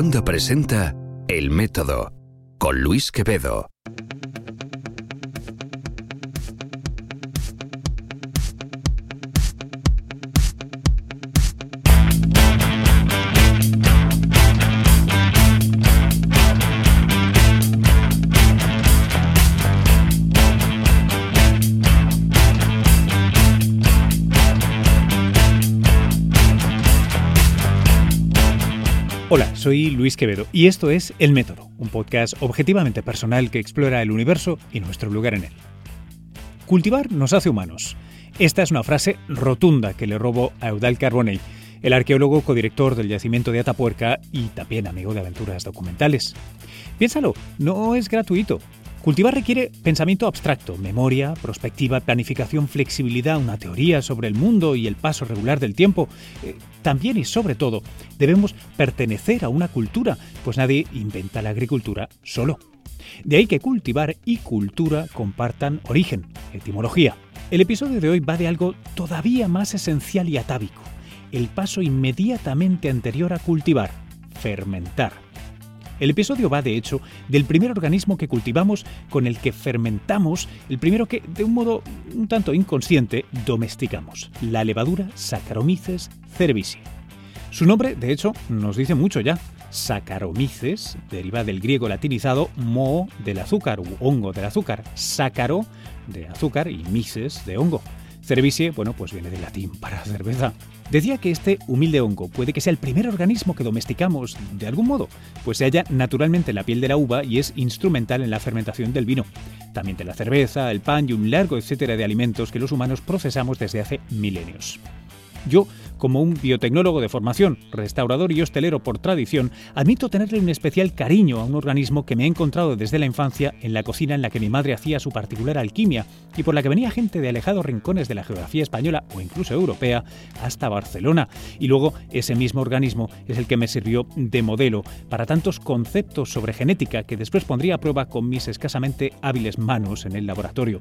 Wanda presenta El Método con Luis Quevedo. Hola, soy Luis Quevedo y esto es El Método, un podcast objetivamente personal que explora el universo y nuestro lugar en él. Cultivar nos hace humanos. Esta es una frase rotunda que le robo a Eudal Carbonell, el arqueólogo codirector del yacimiento de Atapuerca y también amigo de aventuras documentales. Piénsalo, no es gratuito. Cultivar requiere pensamiento abstracto, memoria, prospectiva, planificación, flexibilidad, una teoría sobre el mundo y el paso regular del tiempo. Eh, también y sobre todo, debemos pertenecer a una cultura, pues nadie inventa la agricultura solo. De ahí que cultivar y cultura compartan origen, etimología. El episodio de hoy va de algo todavía más esencial y atávico, el paso inmediatamente anterior a cultivar, fermentar. El episodio va, de hecho, del primer organismo que cultivamos con el que fermentamos, el primero que, de un modo un tanto inconsciente, domesticamos, la levadura Saccharomyces cerevisiae. Su nombre, de hecho, nos dice mucho ya. Saccharomyces deriva del griego latinizado mo del azúcar u hongo del azúcar, sácaro de azúcar y mises de hongo. Cerevisiae, bueno, pues viene del latín para cerveza. Decía que este humilde hongo puede que sea el primer organismo que domesticamos de algún modo, pues se halla naturalmente en la piel de la uva y es instrumental en la fermentación del vino, también de la cerveza, el pan y un largo etcétera de alimentos que los humanos procesamos desde hace milenios. Yo como un biotecnólogo de formación, restaurador y hostelero por tradición, admito tenerle un especial cariño a un organismo que me he encontrado desde la infancia en la cocina en la que mi madre hacía su particular alquimia y por la que venía gente de alejados rincones de la geografía española o incluso europea hasta Barcelona. Y luego ese mismo organismo es el que me sirvió de modelo para tantos conceptos sobre genética que después pondría a prueba con mis escasamente hábiles manos en el laboratorio.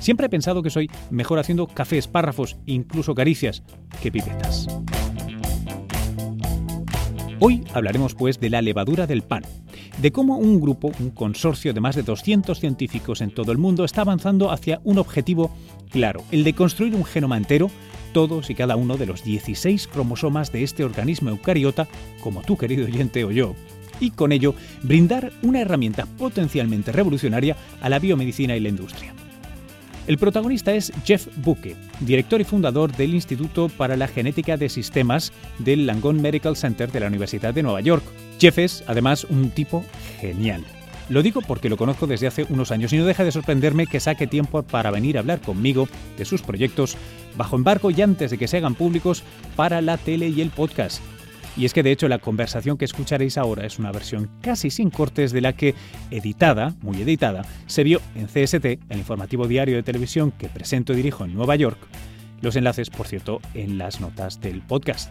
Siempre he pensado que soy mejor haciendo cafés, párrafos, incluso caricias, que pipetas. Hoy hablaremos pues de la levadura del pan, de cómo un grupo, un consorcio de más de 200 científicos en todo el mundo está avanzando hacia un objetivo claro, el de construir un genoma entero, todos y cada uno de los 16 cromosomas de este organismo eucariota, como tú querido oyente o yo, y con ello brindar una herramienta potencialmente revolucionaria a la biomedicina y la industria. El protagonista es Jeff Buke, director y fundador del Instituto para la Genética de Sistemas del Langone Medical Center de la Universidad de Nueva York. Jeff es, además, un tipo genial. Lo digo porque lo conozco desde hace unos años y no deja de sorprenderme que saque tiempo para venir a hablar conmigo de sus proyectos bajo embargo y antes de que se hagan públicos para la tele y el podcast. Y es que de hecho la conversación que escucharéis ahora es una versión casi sin cortes de la que, editada, muy editada, se vio en CST, el informativo diario de televisión que presento y dirijo en Nueva York. Los enlaces, por cierto, en las notas del podcast.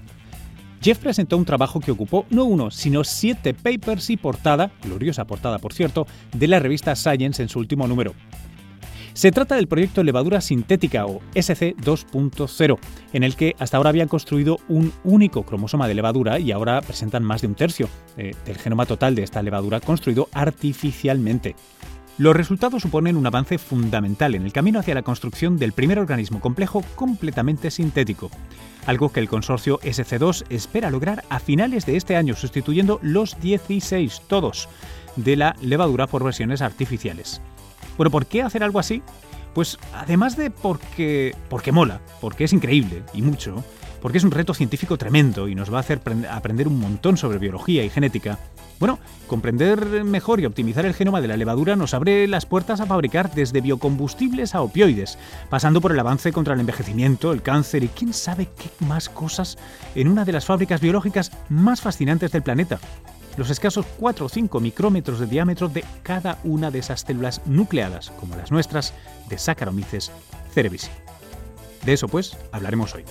Jeff presentó un trabajo que ocupó no uno, sino siete papers y portada, gloriosa portada por cierto, de la revista Science en su último número. Se trata del proyecto Levadura Sintética o SC2.0, en el que hasta ahora habían construido un único cromosoma de levadura y ahora presentan más de un tercio eh, del genoma total de esta levadura construido artificialmente. Los resultados suponen un avance fundamental en el camino hacia la construcción del primer organismo complejo completamente sintético, algo que el consorcio SC2 espera lograr a finales de este año, sustituyendo los 16 todos de la levadura por versiones artificiales. Bueno, ¿por qué hacer algo así? Pues además de porque, porque mola, porque es increíble y mucho, porque es un reto científico tremendo y nos va a hacer aprender un montón sobre biología y genética, bueno, comprender mejor y optimizar el genoma de la levadura nos abre las puertas a fabricar desde biocombustibles a opioides, pasando por el avance contra el envejecimiento, el cáncer y quién sabe qué más cosas en una de las fábricas biológicas más fascinantes del planeta, los escasos 4 o 5 micrómetros de diámetro de cada una de esas células nucleadas, como las nuestras, de Saccharomyces cerevisiae. De eso, pues, hablaremos hoy.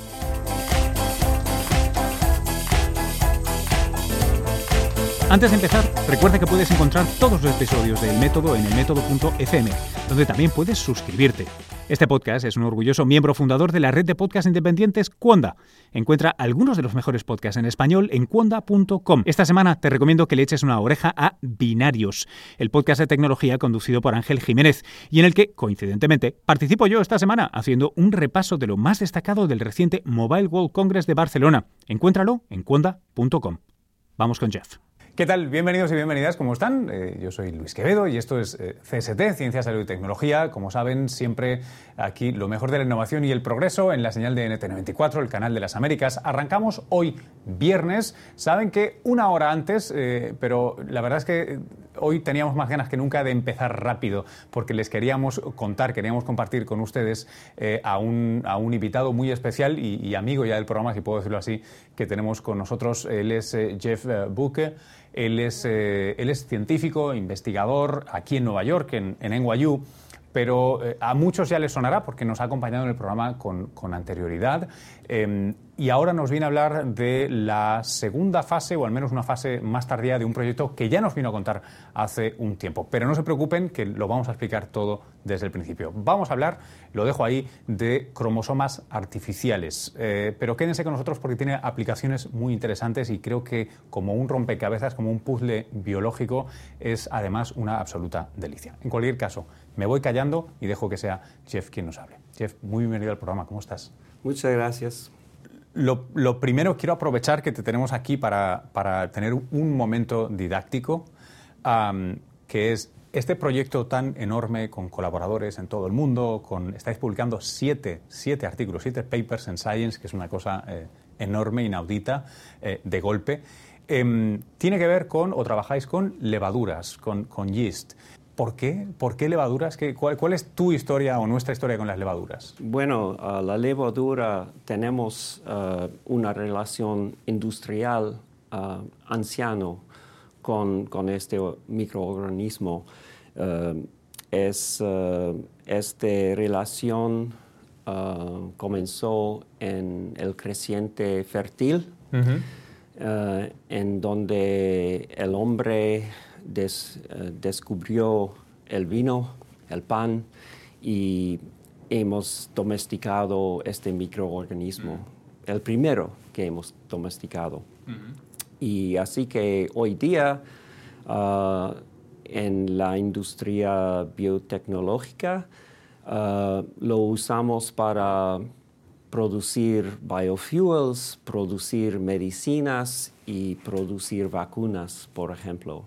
Antes de empezar, recuerda que puedes encontrar todos los episodios del método en el método.fm, donde también puedes suscribirte. Este podcast es un orgulloso miembro fundador de la red de podcast independientes Cuonda. Encuentra algunos de los mejores podcasts en español en cuonda.com. Esta semana te recomiendo que le eches una oreja a Binarios, el podcast de tecnología conducido por Ángel Jiménez y en el que, coincidentemente, participo yo esta semana haciendo un repaso de lo más destacado del reciente Mobile World Congress de Barcelona. Encuéntralo en cuonda.com. Vamos con Jeff. ¿Qué tal? Bienvenidos y bienvenidas, ¿cómo están? Eh, yo soy Luis Quevedo y esto es eh, CST, Ciencia, Salud y Tecnología. Como saben, siempre aquí lo mejor de la innovación y el progreso en la señal de NT94, el canal de las Américas. Arrancamos hoy viernes. Saben que una hora antes, eh, pero la verdad es que hoy teníamos más ganas que nunca de empezar rápido, porque les queríamos contar, queríamos compartir con ustedes a, un, a, un, invitado muy especial y, amigo ya del programa, si puedo decirlo así, que tenemos con nosotros. Él es Jeff Buke. Él es, eh, él es científico, investigador aquí en Nueva York, en, en NYU pero eh, a muchos ya les sonará porque nos ha acompañado en el programa con, con anterioridad. Em, y ahora nos viene a hablar de la segunda fase, o al menos una fase más tardía, de un proyecto que ya nos vino a contar hace un tiempo. Pero no se preocupen, que lo vamos a explicar todo desde el principio. Vamos a hablar, lo dejo ahí, de cromosomas artificiales. Eh, pero quédense con nosotros porque tiene aplicaciones muy interesantes y creo que como un rompecabezas, como un puzzle biológico, es además una absoluta delicia. En cualquier caso, me voy callando y dejo que sea Jeff quien nos hable. Jeff, muy bienvenido al programa. ¿Cómo estás? Muchas gracias. Lo, primero, quiero aprovechar que te tenemos aquí para, tener un momento didáctico, que es este proyecto tan enorme con colaboradores en todo el mundo, con, estáis publicando siete, siete artículos, siete papers en Science, que es una cosa eh, enorme, inaudita, eh, de golpe. Em, tiene que ver con, o trabajáis con levaduras, con, con yeast. ¿Por qué? ¿Por qué levaduras? Cuál, es tu historia o nuestra historia con las levaduras? Bueno, la levadura tenemos uh, una relación industrial uh, anciano con, con, este microorganismo. Uh, es, esta relación comenzó en el creciente fértil, en donde el hombre eh, descubrió el vino, el pan y hemos domesticado este microorganismo, mm. el primero que hemos domesticado. Y así que hoy día ah, en la industria biotecnológica ah, lo usamos para producir biofuels, producir medicinas y producir vacunas, por ejemplo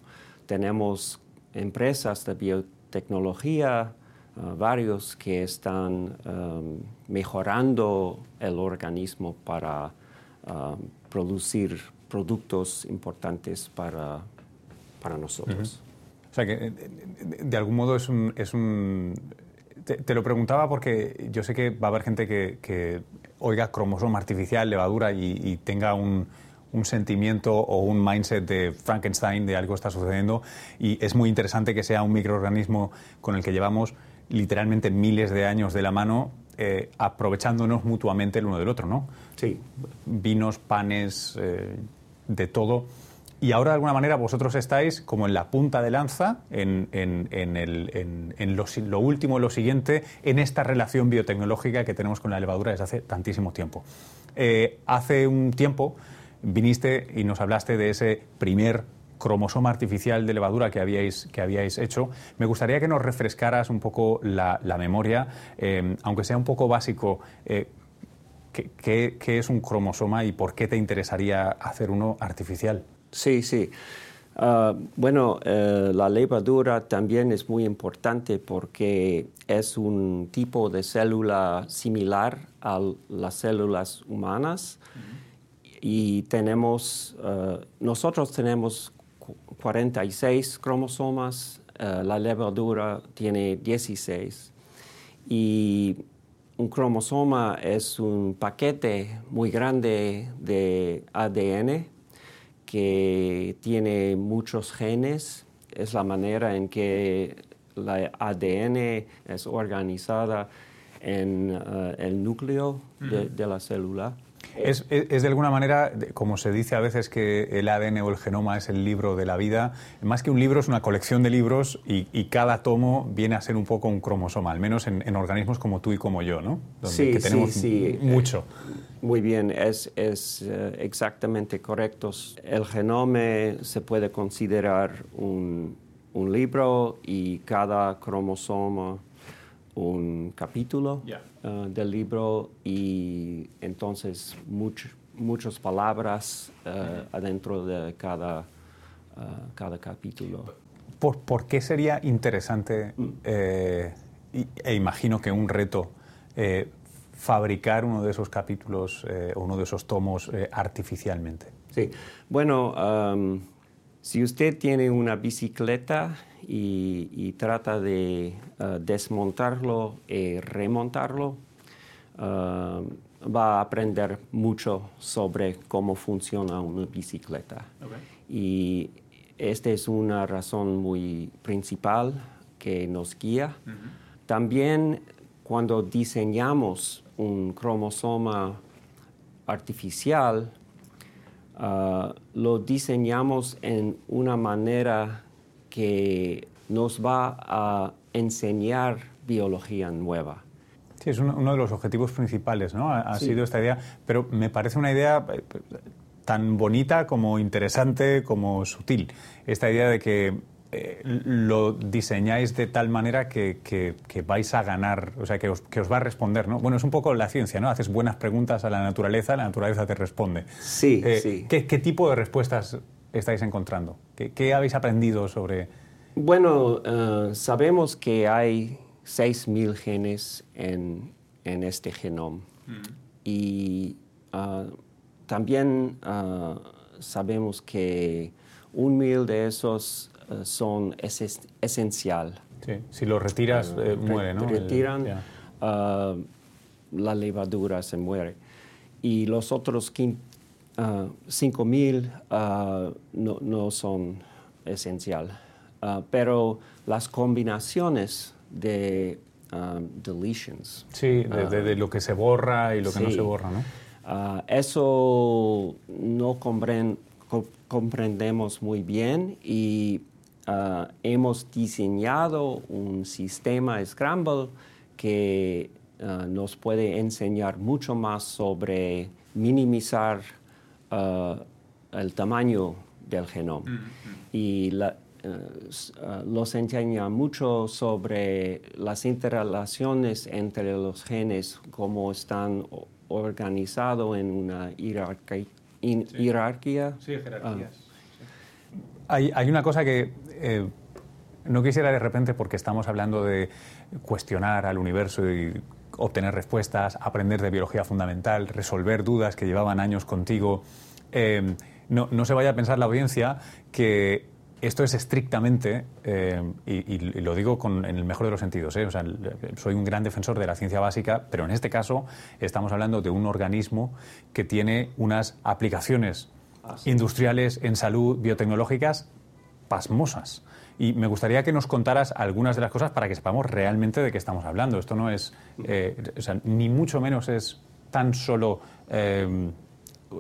tenemos empresas de biotecnología, uh, varios que están um, mejorando el organismo para um, producir productos importantes para, para nosotros. O sea que de, algún modo es un... Es un te, lo preguntaba porque yo sé que va a haber gente que, oiga cromosoma artificial, levadura y tenga un, un sentimiento o un mindset de Frankenstein, de algo está sucediendo, y es muy interesante que sea un microorganismo con el que llevamos literalmente miles de años de la mano, eh, aprovechándonos mutuamente el uno del otro, ¿no? Sí. Vinos, panes, eh, de todo. Y ahora, de alguna manera, vosotros estáis como en la punta de lanza, en, en, en, el, en lo, lo, último, lo siguiente, en esta relación biotecnológica que tenemos con la levadura desde hace tantísimo tiempo. Eh, hace un tiempo viniste y nos hablaste de ese primer cromosoma artificial de levadura que habíais, que habíais hecho. Me gustaría que nos refrescaras un poco la, memoria, eh, aunque sea un poco básico. Eh, ¿qué, es un cromosoma y por qué te interesaría hacer uno artificial? Sí, sí. Ah, bueno, eh, la levadura también es muy importante porque es un tipo de célula similar a las células humanas y tenemos, eh, nosotros tenemos 46 cromosomas, eh, la levadura tiene 16 y un cromosoma es un paquete muy grande de ADN que tiene muchos genes, es la manera en que la ADN es organizada en eh, el núcleo de, de la célula. Es, de alguna manera, como se dice a veces que el ADN o el genoma es el libro de la vida, más que un libro es una colección de libros y, cada tomo viene a ser un poco un cromosoma, al menos en, organismos como tú y como yo, ¿no? sí, que tenemos sí, sí. mucho. Muy bien, es, es eh, exactamente correcto. El genoma se puede considerar un, un libro y cada cromosoma un capítulo uh, del libro y entonces muchas palabras uh, adentro de cada, uh, cada capítulo. ¿Por, ¿Por, qué sería interesante, mm. eh, e imagino que un reto, eh, fabricar uno de esos capítulos eh, o uno de esos tomos artificialmente? Sí, bueno, um, si usted tiene una bicicleta y, trata de uh, desmontarlo y remontarlo, uh, va a aprender mucho sobre cómo funciona una bicicleta. Y esta es una razón muy principal que nos guía. También cuando diseñamos un cromosoma artificial, uh, lo diseñamos en una manera que nos va a enseñar biología nueva. Sí, es uno, de los objetivos principales, ¿no? Ha, sido esta idea, pero me parece una idea eh, tan bonita como interesante como sutil. Esta idea de que eh, lo diseñáis de tal manera que, que, vais a ganar, o sea, que os, que os, va a responder, ¿no? Bueno, es un poco la ciencia, ¿no? Haces buenas preguntas a la naturaleza, la naturaleza te responde. Sí, eh, sí. ¿qué, ¿qué, tipo de respuestas estáis encontrando? ¿Qué, habéis aprendido sobre...? Bueno, eh, sabemos que hay 6.000 genes en, este genoma. Mm. Y ah, también ah, sabemos que un mil de esos eh, son esencial. Sí. Si lo retiras, uh, muere, ¿no? Retiran, la levadura se muere. Y los otros 5.000 uh, no, no, son esencial. Uh, pero las combinaciones de um, deletions. Sí, de, lo que se borra y lo que no se borra, ¿no? eso no comprendemos muy bien y hemos diseñado un sistema Scramble que nos puede enseñar mucho más sobre minimizar Uh, el tamaño del genoma. Mm-hmm. Y uh, uh, los enseña mucho sobre las interrelaciones entre los genes, cómo están organizados en una jerarquía. Sí, jerarquías. Hay, hay, una cosa que eh, no quisiera de repente, porque estamos hablando de cuestionar al universo y obtener respuestas, aprender de biología fundamental, resolver dudas que llevaban años contigo. Eh, no, no, se vaya a pensar la audiencia que esto es estrictamente, eh, y, lo digo con, en el mejor de los sentidos, ¿eh? o sea, soy un gran defensor de la ciencia básica, pero en este caso estamos hablando de un organismo que tiene unas aplicaciones ah, industriales en salud biotecnológicas pasmosas. Y me gustaría que nos contaras algunas de las cosas para que sepamos realmente de qué estamos hablando. Esto no es, eh, ni mucho menos es tan solo eh,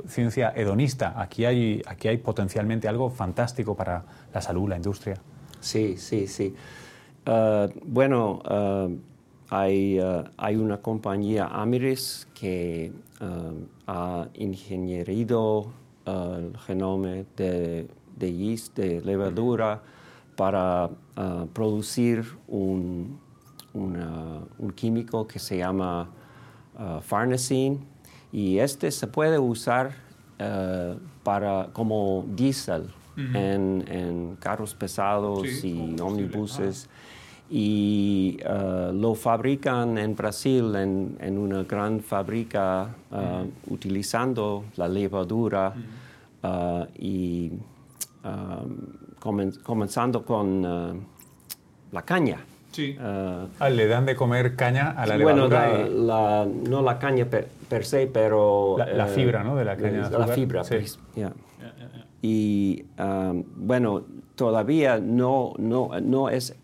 ciencia hedonista. Aquí hay, aquí hay potencialmente algo fantástico para la salud, la industria. Sí, sí, sí. Uh, bueno, hay, hay, una compañía Amiris que ha ingenierido el genoma de, de yeast, de levadura para uh, producir un, un, químico que se llama uh, y este se puede usar uh, para, como diésel en, en, carros pesados y ómnibuses. Y lo fabrican en Brasil en, en una gran fábrica utilizando la levadura y um, comenzando con eh, la caña. Sí. Eh, ah, le dan de comer caña a la levadura. Bueno, no la caña per, se, pero... La, eh, fibra, ¿no? De la caña. La, fibra, sí. Pues, y um, bueno, todavía no, no, no es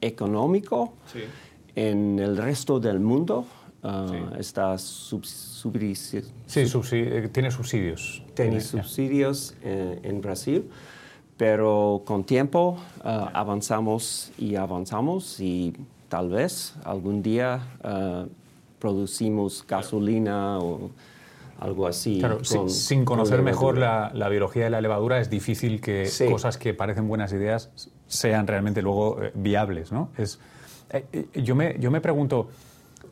económico en el resto del mundo uh, está subsidio. Sí, eh, tiene subsidios. Tiene subsidios en, en, Brasil, pero con tiempo uh, avanzamos y avanzamos y tal vez algún día uh, producimos gasolina o algo así. Claro, sin conocer mejor la, biología de la levadura es difícil que cosas que parecen buenas ideas sean realmente luego eh, viables, ¿no? Es, eh, eh, yo, me, yo me pregunto,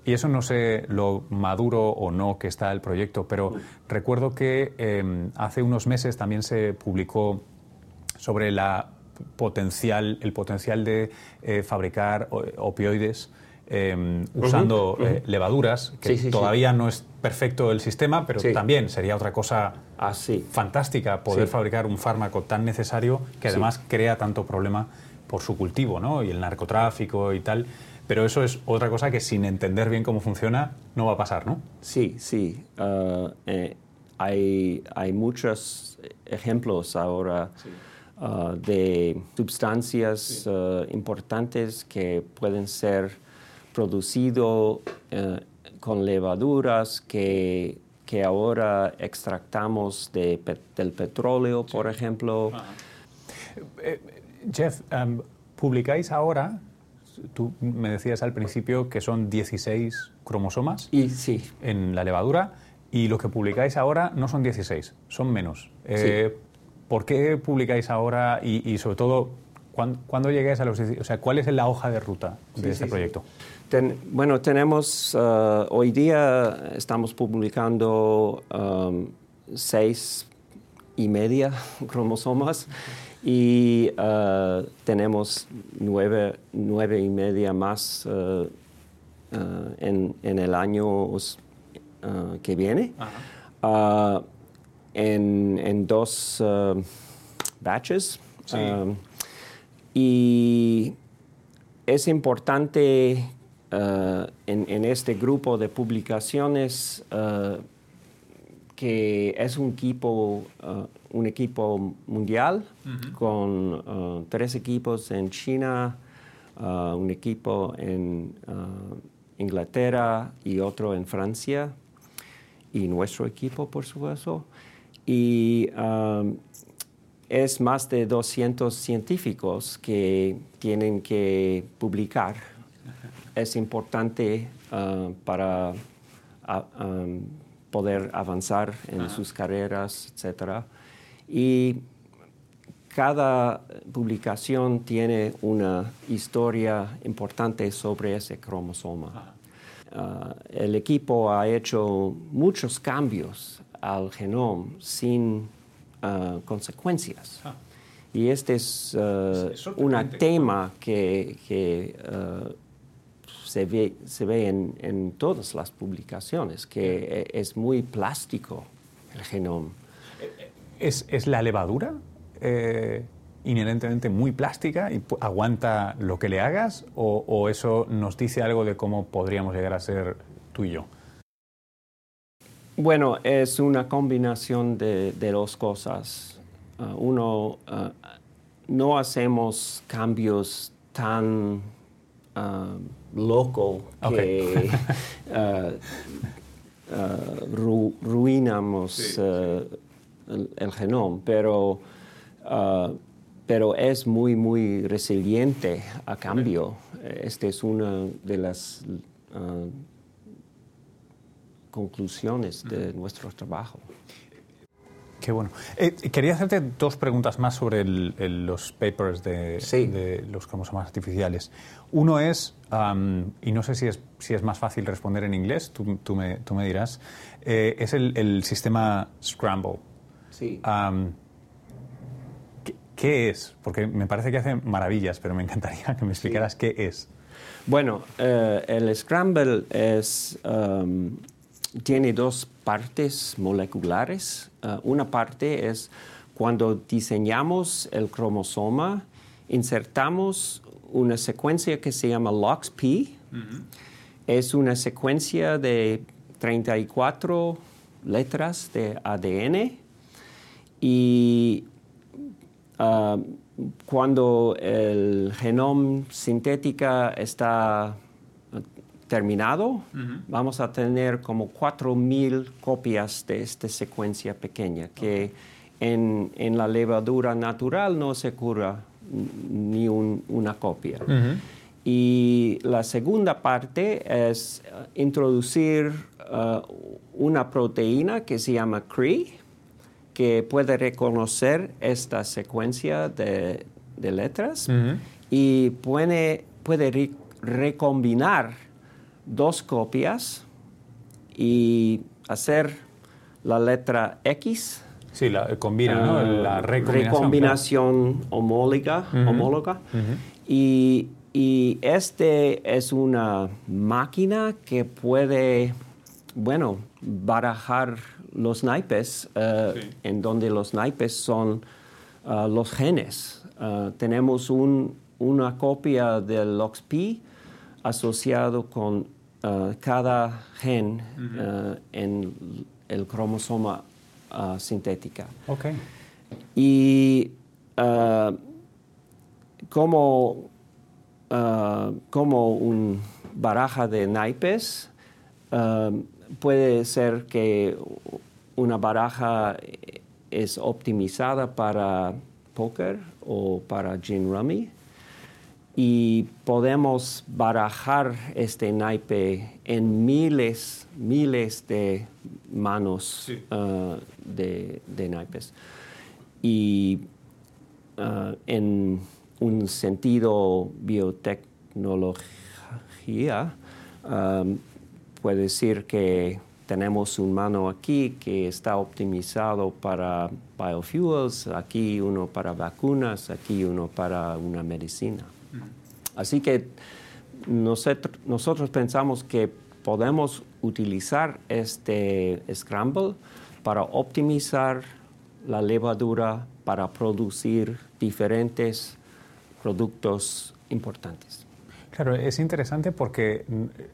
y eso no sé lo maduro o no que está el proyecto, pero recuerdo que em, hace unos meses también se publicó sobre la potencial, el potencial de fabricar opioides em, usando levaduras, que todavía no es perfecto el sistema, pero también sería otra cosa Así. fantástica poder fabricar un fármaco tan necesario que además crea tanto problema por su cultivo ¿no? y el narcotráfico y tal. Pero eso es otra cosa que sin entender bien cómo funciona no va a pasar, ¿no? Sí, sí. Uh, eh, hay, hay muchos ejemplos ahora uh, de sustancias uh, importantes que pueden ser producidos con levaduras que, que ahora extractamos de, del petróleo, por ejemplo. Eh, Jeff, em, publicáis ahora, tú me decías al principio que son 16 cromosomas y, sí. en la levadura y lo que publicáis ahora no son 16, son menos. Eh, ¿Por qué publicáis ahora y, sobre todo, ¿cuándo, llegáis a los 16? O sea, ¿cuál es la hoja de ruta de este proyecto? bueno, tenemos, uh, hoy día estamos publicando um, seis y media cromosomas y uh, tenemos nueve, nueve, y media más uh, en, en, el año que viene. En, en, dos batches. Um, y es importante eh, en, este grupo de publicaciones eh, que es un equipo, eh, un equipo mundial con tres equipos en China, un equipo en Inglaterra y otro en Francia y nuestro equipo, por supuesto. Y es más de 200 científicos que tienen que publicar es importante ah, para ah, poder avanzar en sus carreras, etc. Y cada publicación tiene una historia importante sobre ese cromosoma. Ah, el equipo ha hecho muchos cambios al genoma sin consecuencias. Y este es, un tema que, que se ve, se ve en, en, todas las publicaciones, que e, es muy plástico el genoma. ¿Es, es la levadura eh, inherentemente muy plástica y aguanta lo que le hagas? O, o, eso nos dice algo de cómo podríamos llegar a ser tú y yo? Bueno, es una combinación de, de dos cosas. Uh, uno, uh, no hacemos cambios tan uh, loco que uh, uh, ruinamos uh, el, genoma, pero, pero es muy, muy resiliente a cambio. Esta es una de las conclusiones de nuestro trabajo. Qué bueno. Eh, quería hacerte dos preguntas más sobre los papers de, los cromosomas artificiales. Uno es, y no sé si es, si es más fácil responder en inglés, tú, tú, me, tú me, dirás, eh, es el, sistema Scramble. Sí. ¿qué, es? Porque me parece que hace maravillas, pero me encantaría que me explicaras qué es. Bueno, eh, el Scramble es tiene dos partes moleculares. Uh, una parte es cuando diseñamos el cromosoma, insertamos una secuencia que se llama LOXP. Es una secuencia de 34 letras de ADN y uh, cuando el genoma sintética está terminado, vamos a tener como 4.000 copias de esta secuencia pequeña, que en, en, la levadura natural no se cura ni una copia. Y la segunda parte es introducir uh, una proteína que se llama CRE, que puede reconocer esta secuencia de, letras y puede, puede recombinar dos copias y hacer la letra X. Sí, la combina, ¿no? Ah, la recombinación. homóloga. homóloga. y, y este es una máquina que puede, bueno, barajar los naipes, eh, en donde los naipes son uh, los genes. Uh, tenemos un, una copia del LOXP asociado con uh, cada gen en el cromosoma sintética. Okay. Y como, como un baraja de naipes, puede ser que una baraja es optimizada para póker o para gin rummy y podemos barajar este naipe en miles, miles de manos uh, de, naipes. Y uh, en un sentido biotecnología, um, puede decir que tenemos un mano aquí que está optimizado para biofuels, aquí uno para vacunas, aquí uno para una medicina. Así que nosotros, pensamos que podemos utilizar este scramble para optimizar la levadura para producir diferentes productos importantes. Claro, es interesante porque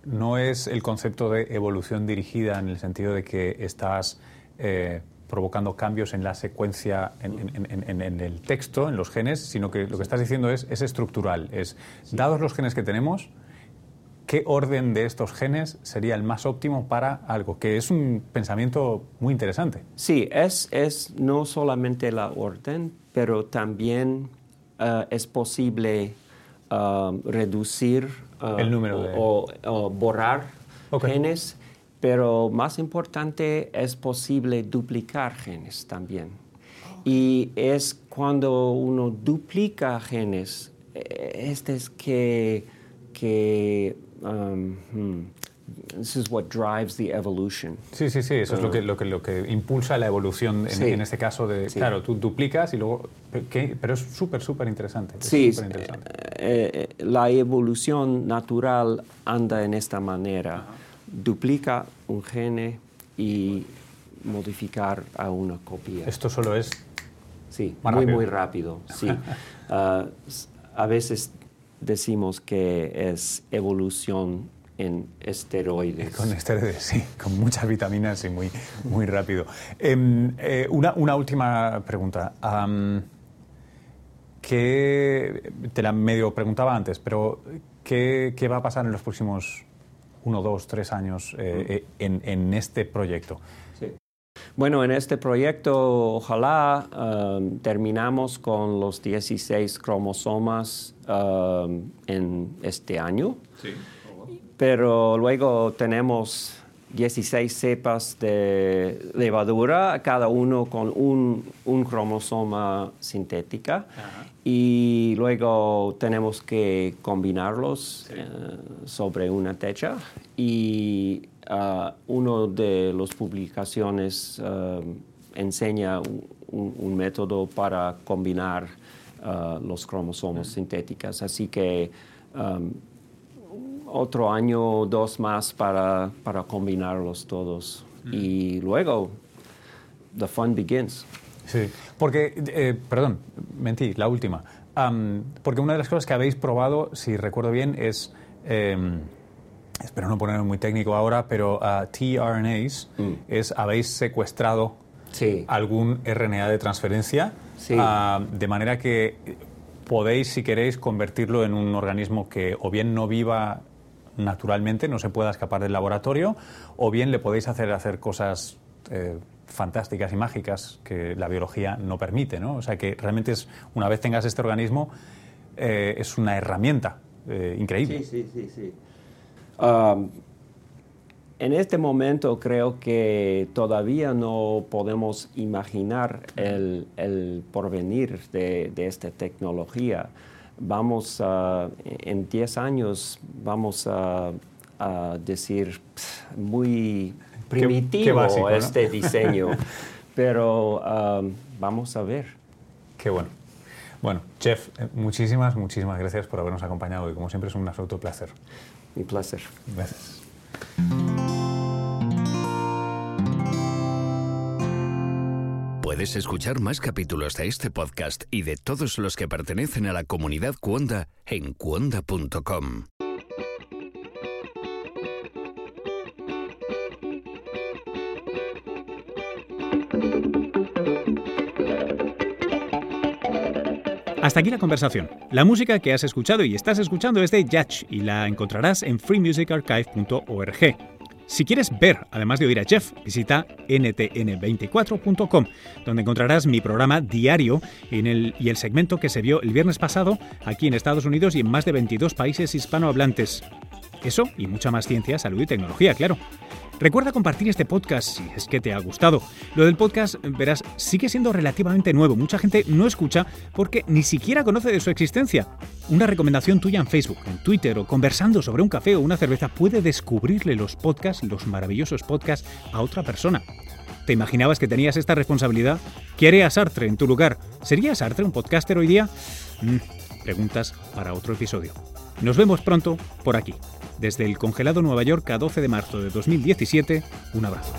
no es el concepto de evolución dirigida en el sentido de que estás eh, provocando cambios en la secuencia, en, el texto, en los genes, sino que lo que estás diciendo es, es estructural. Es, dados los genes que tenemos, ¿qué orden de estos genes sería el más óptimo para algo? Que es un pensamiento muy interesante. Sí, es, es no solamente la orden, pero también eh, es posible Um, reducir uh, el número o, borrar genes, pero más importante es posible duplicar genes también. Y es cuando uno duplica genes, eh, este es que, que um, hmm, This is what drives the evolution. Sí, sí, sí, eso es lo que, lo, que, lo que impulsa la evolución en, este caso de, claro, tú duplicas y luego, pero es súper, súper interesante. sí, eh, eh, la evolución natural anda en esta manera, duplica un gene y modificar a una copia. Esto solo es... Sí, muy, muy rápido, sí. Ah, a veces decimos que es evolución en esteroides. Con esteroides, sí, con muchas vitaminas y muy, muy rápido. Em, eh, una, una, última pregunta. ¿qué, te la medio preguntaba antes, pero ¿qué, ¿qué, va a pasar en los próximos uno, dos, tres años eh, eh, en, en, este proyecto? Sí. Bueno, en este proyecto ojalá terminamos con los 16 cromosomas en este año. Sí pero luego tenemos 16 cepas de levadura, cada uno con un, cromosoma sintética. Y luego tenemos que combinarlos eh, sobre una techa. Y uh, uno de las publicaciones uh, enseña un, método para combinar uh, los cromosomas sintéticos. Así que um, otro año o dos más para, para combinarlos todos. Mm. Y luego, the fun begins. Sí, porque, eh, perdón, mentí, la última. porque una de las cosas que habéis probado, si recuerdo bien, es, em, espero no ponerme muy técnico ahora, pero uh, tRNAs, mm. es habéis secuestrado algún RNA de transferencia, ah, de manera que podéis, si queréis, convertirlo en un organismo que o bien no viva naturalmente, no se pueda escapar del laboratorio, o bien le podéis hacer hacer cosas eh, fantásticas y mágicas que la biología no permite. ¿no? O sea que realmente es, una vez tengas este organismo, eh, es una herramienta eh, increíble. Sí, sí, sí. en este momento creo que todavía no podemos imaginar el, porvenir de, esta tecnología. Vamos a, en 10 años vamos a, decir muy primitivo este diseño, pero um, vamos a ver. Qué bueno. Bueno, Chef, eh, muchísimas, muchísimas gracias por habernos acompañado y como siempre es un absoluto placer. Mi placer. Gracias. Puedes escuchar más capítulos de este podcast y de todos los que pertenecen a la comunidad Cuonda en cuonda.com. Hasta aquí la conversación. La música que has escuchado y estás escuchando es de Yatch y la encontrarás en freemusicarchive.org. Si quieres ver, además de oír a Jeff, visita ntn24.com, donde encontrarás mi programa diario en el, y el segmento que se vio el viernes pasado aquí en Estados Unidos y en más de 22 países hispanohablantes. Eso y mucha más ciencia, salud y tecnología, claro. Recuerda compartir este podcast si es que te ha gustado. Lo del podcast, verás, sigue siendo relativamente nuevo. Mucha gente no escucha porque ni siquiera conoce de su existencia. Una recomendación tuya en Facebook, en Twitter o conversando sobre un café o una cerveza puede descubrirle los podcasts, los maravillosos podcasts, a otra persona. ¿Te imaginabas que tenías esta responsabilidad? ¿Qué haría Sartre en tu lugar? ¿Sería Sartre un podcaster hoy día? Mm, preguntas para otro episodio. Nos vemos pronto por aquí. Desde el congelado Nueva York a 12 de marzo de 2017, un abrazo.